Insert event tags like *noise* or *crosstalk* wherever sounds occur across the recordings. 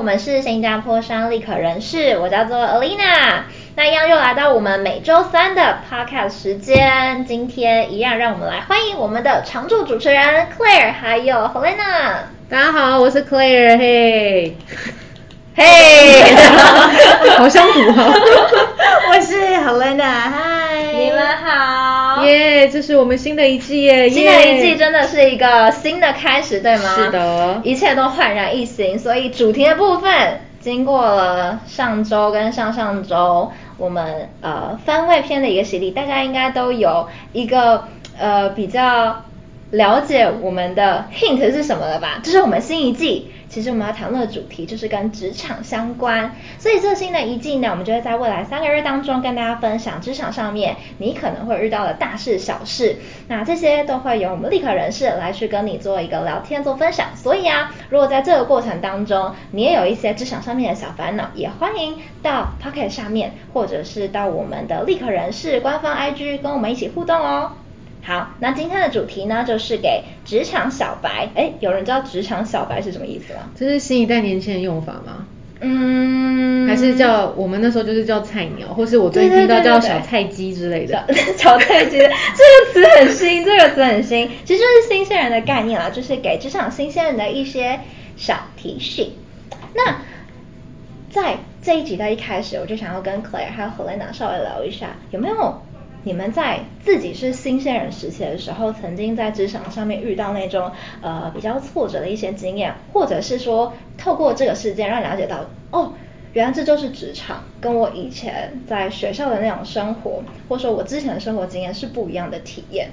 我们是新加坡商立可人士，我叫做 Alina。那一样又来到我们每周三的 Podcast 时间，今天一样让我们来欢迎我们的常驻主持人 Claire 还有 Helena。大家好，我是 Claire，嘿，嘿，*laughs* *laughs* 好相处啊！*laughs* 我是 Helena，嗨，你们好，耶，这是我们新的一季耶，新的一季真的是一个新的开始，对吗？是的，一切都焕然一新，所以主题的部分，经过了上周跟上上周我们呃番外篇的一个洗礼，大家应该都有一个呃比较。了解我们的 hint 是什么了吧？这是我们新一季，其实我们要谈论的主题就是跟职场相关。所以这新的一季呢，我们就会在未来三个月当中跟大家分享职场上面你可能会遇到的大事小事。那这些都会由我们立可人士来去跟你做一个聊天做分享。所以啊，如果在这个过程当中你也有一些职场上面的小烦恼，也欢迎到 Pocket 上面，或者是到我们的立可人士官方 IG 跟我们一起互动哦。好，那今天的主题呢，就是给职场小白。哎，有人知道职场小白是什么意思吗？这是新一代年轻人用法吗？嗯，还是叫我们那时候就是叫菜鸟，或是我最近听到叫小菜鸡之类的。*laughs* 小菜鸡这个词很新，这个词很新，其实就是新鲜人的概念啦，就是给职场新鲜人的一些小提醒。那在这一集的一开始，我就想要跟 Claire 还有 Helena 稍微聊一下，有没有？你们在自己是新鲜人时期的时候，曾经在职场上面遇到那种呃比较挫折的一些经验，或者是说透过这个事件让你了解到，哦，原来这就是职场，跟我以前在学校的那种生活，或者说我之前的生活经验是不一样的体验。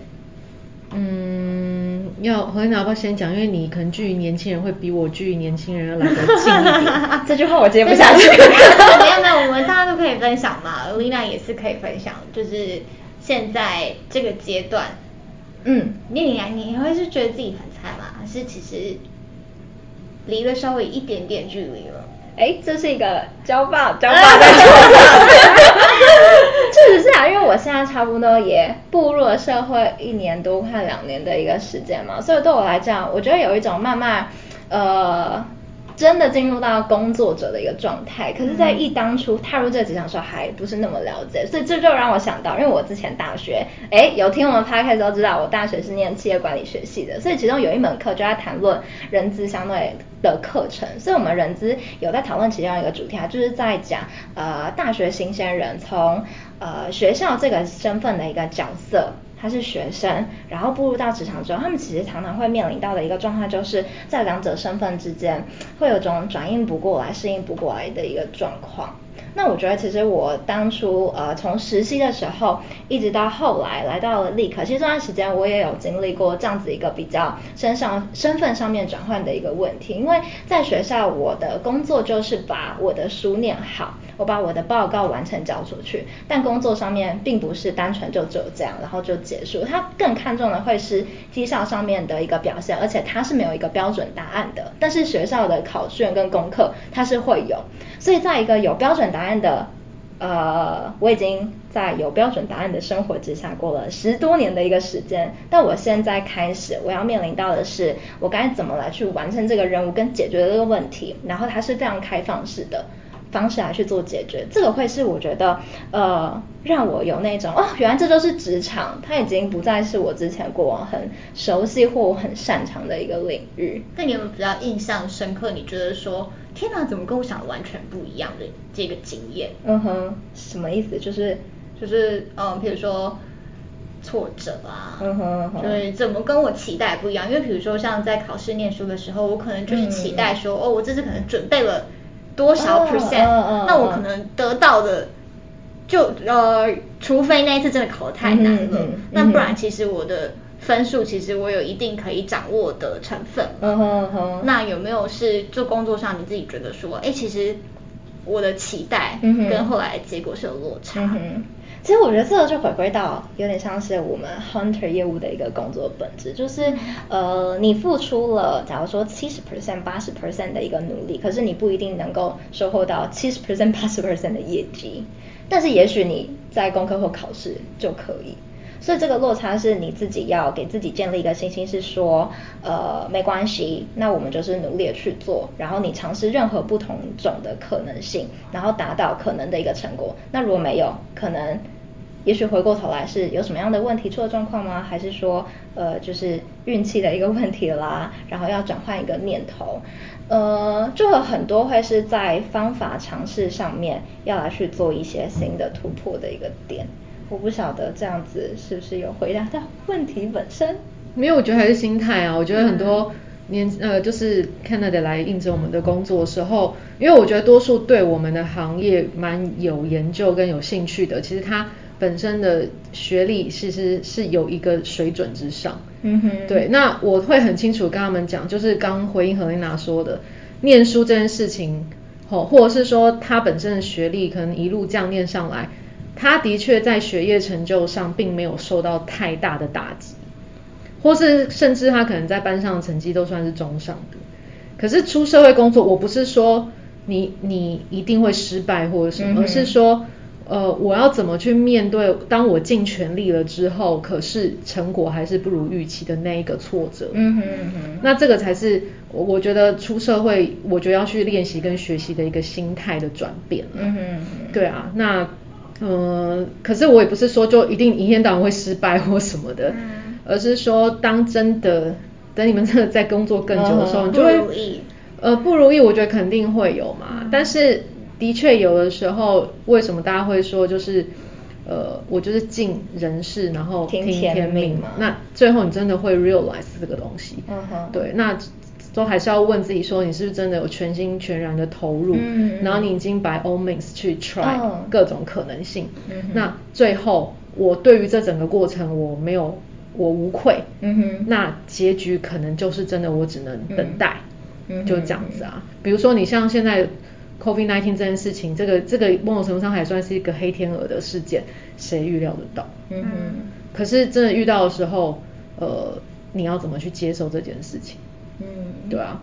嗯，要和你要不要先讲？因为你可能距离年轻人会比我距离年轻人要来得近一点。*laughs* 这句话我接不下去。*laughs* 没有没有，我们大家都可以分享嘛，Lina 也是可以分享，就是。现在这个阶段，嗯，你你你会是觉得自己很菜吗？还是其实离了稍微一点点距离了？哎，这是一个交棒，*laughs* 交棒在球场。*laughs* 确实是啊，因为我现在差不多也步入了社会一年多快两年的一个时间嘛，所以对我来讲，我觉得有一种慢慢呃。真的进入到工作者的一个状态，可是，在一当初踏入这个职场的时候，还不是那么了解，所以这就让我想到，因为我之前大学，哎，有听我们 podcast 都知道，我大学是念企业管理学系的，所以其中有一门课就在谈论人资相对的课程，所以我们人资有在讨论其中一个主题啊，就是在讲呃大学新鲜人从呃学校这个身份的一个角色。他是学生，然后步入到职场之后，他们其实常常会面临到的一个状况，就是在两者身份之间会有种转应不过来、适应不过来的一个状况。那我觉得，其实我当初呃从实习的时候，一直到后来来到了立刻，其实这段时间我也有经历过这样子一个比较身上身份上面转换的一个问题。因为在学校，我的工作就是把我的书念好，我把我的报告完成交出去。但工作上面并不是单纯就只有这样，然后就结束。他更看重的会是绩效上面的一个表现，而且他是没有一个标准答案的。但是学校的考卷跟功课它是会有。所以，在一个有标准答案的，呃，我已经在有标准答案的生活之下过了十多年的一个时间。但我现在开始，我要面临到的是，我该怎么来去完成这个任务跟解决这个问题。然后它是非常开放式的方式来去做解决。这个会是我觉得，呃，让我有那种哦，原来这就是职场，它已经不再是我之前过往很熟悉或我很擅长的一个领域。那你有没有比较印象深刻？你觉得说？天哪，怎么跟我想的完全不一样的这个经验？嗯哼，什么意思？就是就是嗯，比如说挫折啊，嗯哼，嗯哼，对，怎么跟我期待不一样？因为比如说像在考试念书的时候，我可能就是期待说，嗯、哦，我这次可能准备了多少 percent，、那我可能得到的就呃，除非那一次真的考得太难了，那不然其实我的。分数其实我有一定可以掌握的成分，嗯哼嗯哼。那有没有是做工作上你自己觉得说，哎，其实我的期待跟后来的结果是有落差？嗯哼。其实我觉得这个就回归到有点像是我们 hunter 业务的一个工作本质，就是呃你付出了假如说七十 percent 八十 percent 的一个努力，可是你不一定能够收获到七十 percent 八十 percent 的业绩，但是也许你在功课或考试就可以。所以这个落差是你自己要给自己建立一个信心，是说，呃，没关系，那我们就是努力的去做，然后你尝试任何不同种的可能性，然后达到可能的一个成果。那如果没有，可能。也许回过头来是有什么样的问题出了状况吗？还是说，呃，就是运气的一个问题啦，然后要转换一个念头，呃，就有很多会是在方法尝试上面要来去做一些新的突破的一个点。我不晓得这样子是不是有回答到 *laughs* 问题本身？没有，我觉得还是心态啊。我觉得很多年呃，就是 Canada 来应征我们的工作的时候，因为我觉得多数对我们的行业蛮有研究跟有兴趣的，其实他。本身的学历其实是有一个水准之上，嗯哼，对，那我会很清楚跟他们讲，就是刚回应何丽娜说的，念书这件事情，吼，或者是说他本身的学历可能一路这样念上来，他的确在学业成就上并没有受到太大的打击，或是甚至他可能在班上的成绩都算是中上的，可是出社会工作，我不是说你你一定会失败或者什么，嗯，而是说。呃，我要怎么去面对？当我尽全力了之后，可是成果还是不如预期的那一个挫折。嗯哼嗯哼。那这个才是我我觉得出社会，我觉得要去练习跟学习的一个心态的转变。嗯哼嗯哼。对啊，那呃，可是我也不是说就一定一天到晚会失败或什么的，嗯、而是说当真的等你们真的在工作更久的时候，嗯、你就会不如意。呃，不如意，我觉得肯定会有嘛，嗯、但是。的确，有的时候，为什么大家会说就是，呃，我就是尽人事，然后听天命嘛？那最后你真的会 realize 这个东西。嗯。对，那都还是要问自己说，你是不是真的有全心全然的投入？嗯。然后你已经 by all means 去 try 各种可能性。嗯。那最后，我对于这整个过程，我没有，我无愧。嗯哼。那结局可能就是真的，我只能等待。嗯。就这样子啊。比如说，你像现在。COVID-19 这件事情，这个这个某种程度上还算是一个黑天鹅的事件，谁预料得到？嗯哼。可是真的遇到的时候，呃，你要怎么去接受这件事情？嗯，对啊。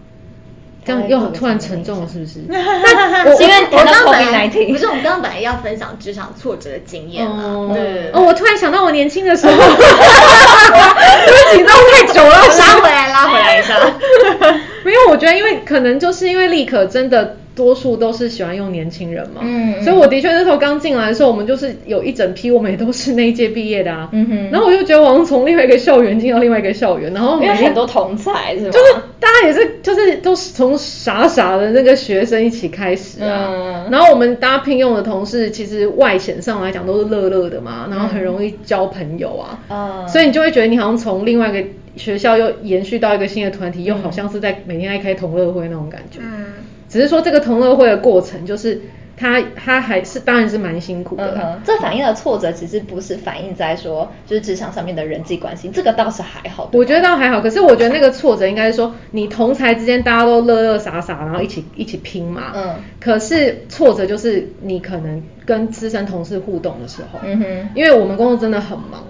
这样又突然沉重了，是不是？*laughs* 因为我刚刚本来不是我们刚刚本来要分享职场挫折的经验哦。对。哦，我突然想到我年轻的时候，因为紧张太久了，拉回来，拉回来一下。*laughs* *laughs* 没有，我觉得因为可能就是因为立可真的。多数都是喜欢用年轻人嘛，嗯，所以我的确那时候刚进来的时候，我们就是有一整批，我们也都是那一届毕业的啊，嗯哼，然后我就觉得我们从另外一个校园进到另外一个校园，然后因为很多同才是吗？就是大家也是就是都是从傻傻的那个学生一起开始啊，嗯，然后我们大家聘用的同事其实外显上来讲都是乐乐的嘛，然后很容易交朋友啊，嗯，所以你就会觉得你好像从另外一个学校又延续到一个新的团体，又好像是在每天在开同乐会那种感觉，嗯。只是说这个同乐会的过程，就是他他还是当然是蛮辛苦的。嗯，这反映的挫折其实不是反映在说就是职场上面的人际关系，这个倒是还好。我觉得倒还好，可是我觉得那个挫折应该是说你同才之间大家都乐乐傻傻，然后一起一起拼嘛。嗯。可是挫折就是你可能跟资深同事互动的时候，嗯哼，因为我们工作真的很忙，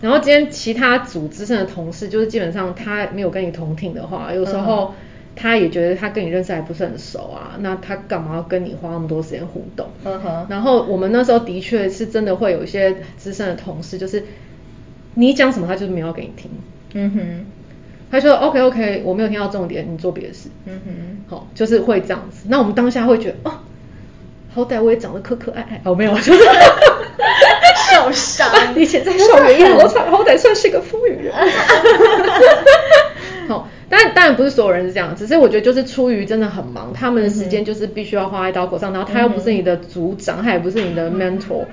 然后今天其他组资深的同事就是基本上他没有跟你同听的话，有时候。嗯他也觉得他跟你认识还不是很熟啊，那他干嘛要跟你花那么多时间互动？嗯哼。然后我们那时候的确是真的会有一些资深的同事，就是你讲什么他就是没有给你听。嗯哼。他说 OK OK，我没有听到重点，你做别的事。嗯哼。好，就是会这样子。那我们当下会觉得哦，好歹我也长得可可爱爱。哦，没有，就 *laughs* 是受伤。以前在校园 *laughs* 也好惨，好歹算是个风雨人。*laughs* 好。但当然不是所有人是这样，只是我觉得就是出于真的很忙，他们的时间就是必须要花在刀口上，然后他又不是你的组长，他也不是你的 mentor，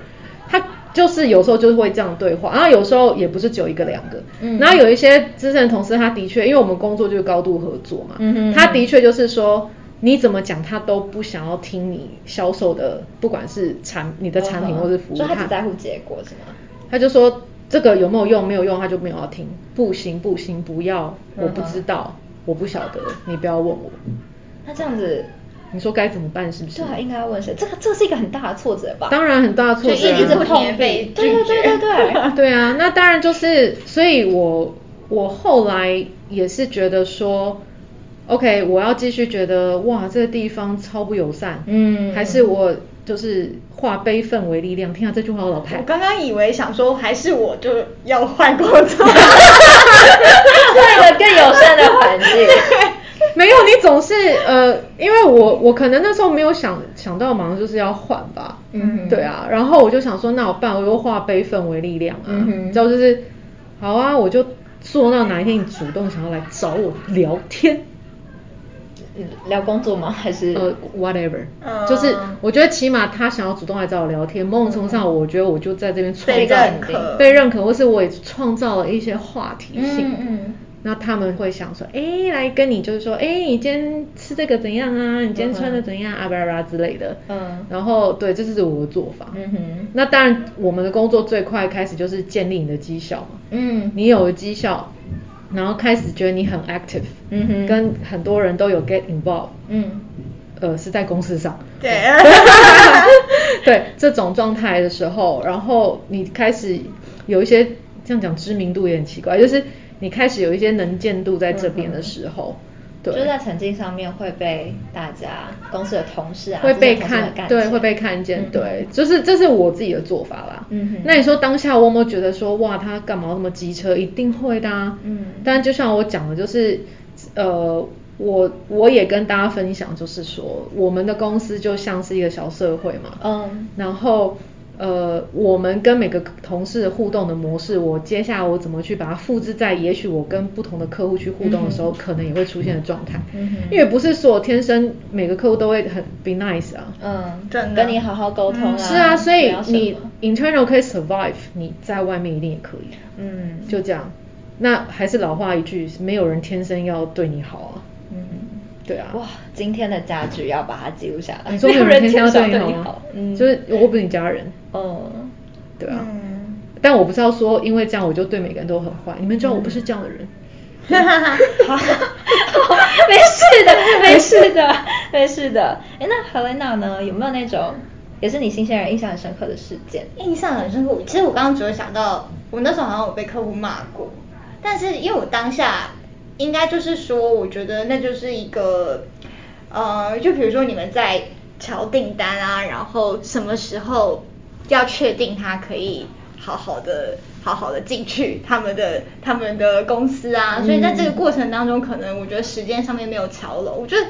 他就是有时候就是会这样对话，然后有时候也不是只有一个两个，然后有一些资深同事，他的确因为我们工作就是高度合作嘛，他的确就是说你怎么讲他都不想要听你销售的，不管是产你的产品或是服务，他只在乎结果是吗？他就说。这个有没有用？没有用，他就没有要听。不行，不行，不要，我不知道，我不晓得，你不要问我。那这样子，你说该怎么办？是不是？对，应该要问谁？这个，这是一个很大的挫折吧？当然很大的挫折，就一直不停被拒绝。对对对对对。对啊，那当然就是，所以我我后来也是觉得说，OK，我要继续觉得哇，这个地方超不友善，嗯，还是我就是化悲愤为力量。听下这句话，我老太。我刚刚以为想说，还是我就要换工作，换一个更友善的环境。*laughs* 没有，你总是呃，因为我我可能那时候没有想想到，马上就是要换吧。嗯，对啊。然后我就想说，那我办，我又化悲愤为力量啊。嗯哼。你知道就是，好啊，我就做到哪一天你主动想要来找我聊天。聊工作吗？还是呃，whatever，、uh, 就是我觉得起码他想要主动来找我聊天，某种程度上，我觉得我就在这边创造被认可，被认可，或是我也创造了一些话题性。嗯嗯。那他们会想说，哎，来跟你就是说，哎，你今天吃这个怎样啊？你今天穿的怎样啊？巴拉巴拉之类的。嗯。然后，对，这是我的做法。嗯哼。那当然，我们的工作最快开始就是建立你的绩效嘛。嗯。你有了绩效。然后开始觉得你很 active，嗯哼，跟很多人都有 get involved，嗯，呃，是在公司上，对，*laughs* 对这种状态的时候，然后你开始有一些这样讲知名度也很奇怪，就是你开始有一些能见度在这边的时候。嗯对就在成绩上面会被大家公司的同事啊，会被看，对，会被看见，嗯、对，就是这是我自己的做法啦。嗯哼，那你说当下我有没有觉得说，哇，他干嘛那么机车？一定会的啊。嗯，但就像我讲的，就是呃，我我也跟大家分享，就是说我们的公司就像是一个小社会嘛。嗯，然后。呃，我们跟每个同事互动的模式，我接下来我怎么去把它复制在，也许我跟不同的客户去互动的时候，嗯、可能也会出现的状态。嗯，因为不是说天生每个客户都会很 be nice 啊。嗯，真的。跟你好好沟通啊。是啊，所以你 internal 可以 survive，你在外面一定也可以。嗯，就这样。那还是老话一句，没有人天生要对你好啊。对啊，哇，今天的价值要把它记录下来。你说没有人天生要对你好，嗯，就是我不是你家人，哦，对啊，嗯但我不是要说，因为这样我就对每个人都很坏，你们知道我不是这样的人。哈哈哈，好，没事的，没事的，没事的。哎，那 Helena 呢？有没有那种也是你新鲜人印象很深刻的事件？印象很深刻，其实我刚刚只有想到，我那时候好像有被客户骂过，但是因为我当下。应该就是说，我觉得那就是一个，呃，就比如说你们在敲订单啊，然后什么时候要确定他可以好好的、好好的进去他们的、他们的公司啊，嗯、所以在这个过程当中，可能我觉得时间上面没有敲拢，我觉得。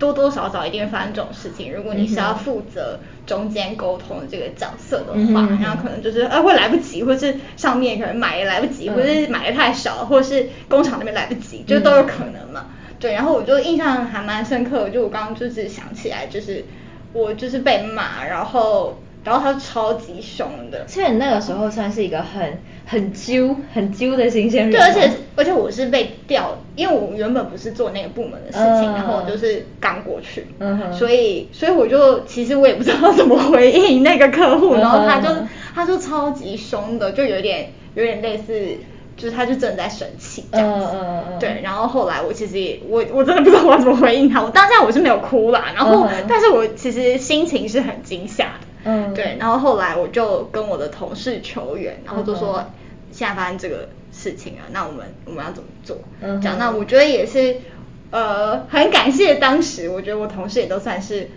多多少少一定会发生这种事情。如果你是要负责中间沟通的这个角色的话，嗯、然后可能就是啊会来不及，或是上面可能买也来不及，嗯、或者是买的太少，或是工厂那边来不及，就都有可能嘛。嗯、对，然后我就印象还蛮深刻，就我刚刚就是想起来，就是我就是被骂，然后。然后他超级凶的，所以你那个时候算是一个很很揪很揪的新鲜人。对，而且而且我是被调，因为我原本不是做那个部门的事情，嗯、然后我就是刚过去，嗯哼，所以所以我就其实我也不知道怎么回应那个客户，嗯、然后他就他就超级凶的，就有点有点类似。就是他就真的在生气这样子，嗯嗯嗯、对，然后后来我其实也我我真的不知道我怎么回应他，我当下我是没有哭啦，然后、嗯、但是我其实心情是很惊吓的，嗯，对，然后后来我就跟我的同事求援，然后就说现在发生这个事情了，那我们我们要怎么做？嗯，讲那我觉得也是，呃，很感谢当时我觉得我同事也都算是。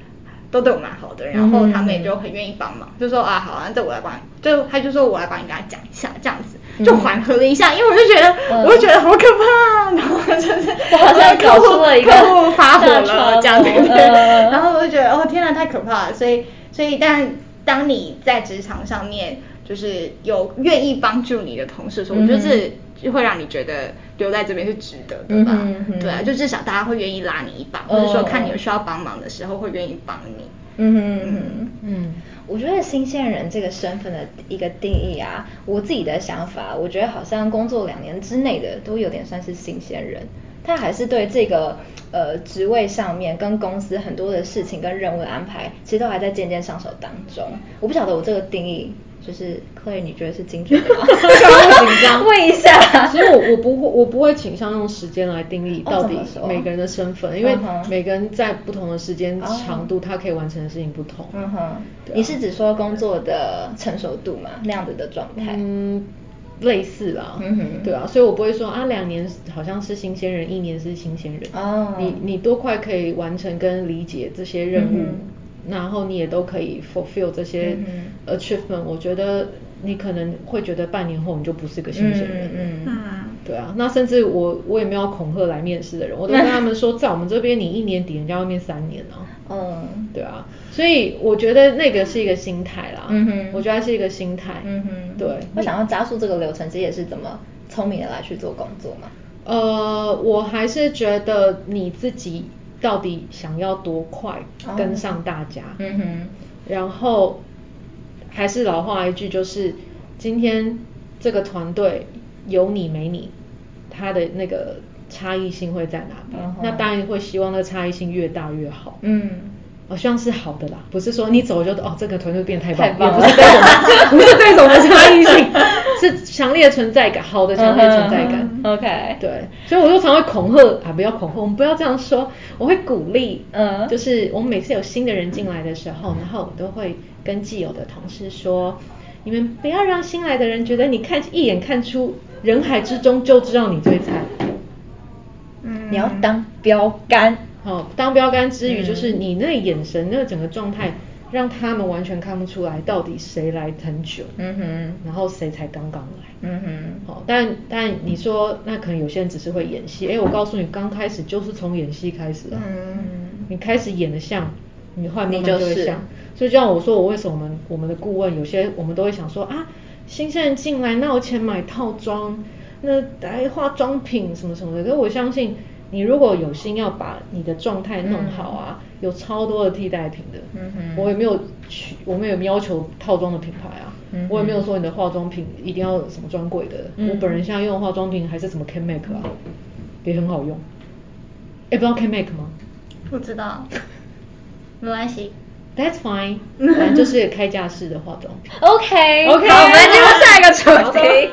都对我蛮好的，然后他们也就很愿意帮忙，嗯、就说啊好啊，这我来帮你，就他就说我来帮你跟他讲一下，这样子就缓和了一下，嗯、因为我就觉得，嗯、我就觉得好可怕，然后就是 *laughs* 我好像搞出了一个客户发火了这样子，嗯、然后我就觉得哦天哪，太可怕了，所以所以但当你在职场上面就是有愿意帮助你的同事的时候，嗯、我觉得这就会让你觉得。留在这边是值得的吧？嗯哼嗯哼对啊，就至少大家会愿意拉你一把，哦、或者说看你有需要帮忙的时候会愿意帮你。嗯哼嗯嗯嗯，我觉得新鲜人这个身份的一个定义啊，我自己的想法，我觉得好像工作两年之内的都有点算是新鲜人，他还是对这个呃职位上面跟公司很多的事情跟任务的安排，其实都还在渐渐上手当中。我不晓得我这个定义。就是，Claire，你觉得是精准的吗？*laughs* 紧张，问一下。其实我我不会，我不会倾向用时间来定义到底每个人的身份，因为每个人在不同的时间长度，他可以完成的事情不同。嗯哼，你是指说工作的成熟度吗？那样子的状态？嗯，类似啦。嗯哼，对啊，所以我不会说啊，两年好像是新鲜人，一年是新鲜人。哦，你你多快可以完成跟理解这些任务？然后你也都可以 fulfill 这些 achievement，嗯、我觉得你可能会觉得半年后你就不是个新鲜人。嗯嗯。对啊，那甚至我我也没有恐吓来面试的人，我都跟他们说，在我们这边你一年抵人家外面三年呢、啊。*laughs* 嗯。对啊，所以我觉得那个是一个心态啦。嗯哼。我觉得是一个心态。嗯哼。对。我想要加速这个流程，其实也是怎么聪明的来去做工作嘛。呃，我还是觉得你自己。到底想要多快跟上大家？哦、嗯哼。然后还是老话一句，就是今天这个团队有你没你，他的那个差异性会在哪边？嗯、那当然会希望那个差异性越大越好。嗯。我希望是好的啦，不是说你走就哦，这个团队变太棒，太棒了，不是这种的，*laughs* 不是这种的差异性，*laughs* 是强烈的存在感，好的强烈的存在感。Uh OK，对，所以我就常会恐吓啊，不要恐吓，我们不要这样说，我会鼓励，嗯，就是我们每次有新的人进来的时候，然后我都会跟既有的同事说，你们不要让新来的人觉得你看一眼看出人海之中就知道你最菜，嗯，你要当标杆。好，当标杆之余，就是你那眼神、那整个状态，让他们完全看不出来到底谁来很久，嗯哼，然后谁才刚刚来，嗯哼。好，但但你说，那可能有些人只是会演戏，哎，我告诉你，刚开始就是从演戏开始啊，嗯，你开始演的像，你后来慢慢就会像。所以就像我说，我为什么我们我们的顾问有些我们都会想说啊，新鲜人进来，那我钱买套装，那来化妆品什么什么的，可是我相信。你如果有心要把你的状态弄好啊，嗯、有超多的替代品的。嗯哼我也没有去，我们也没有要求套装的品牌啊。嗯我也没有说你的化妆品一定要什么专柜的。嗯、我本人现在用的化妆品还是什么 CanMake 啊，也很好用。哎，不知道 CanMake 吗？不知道，没关系，That's fine。*laughs* 反正就是开架式的化妆。OK，OK。好，我们进入下一个主题。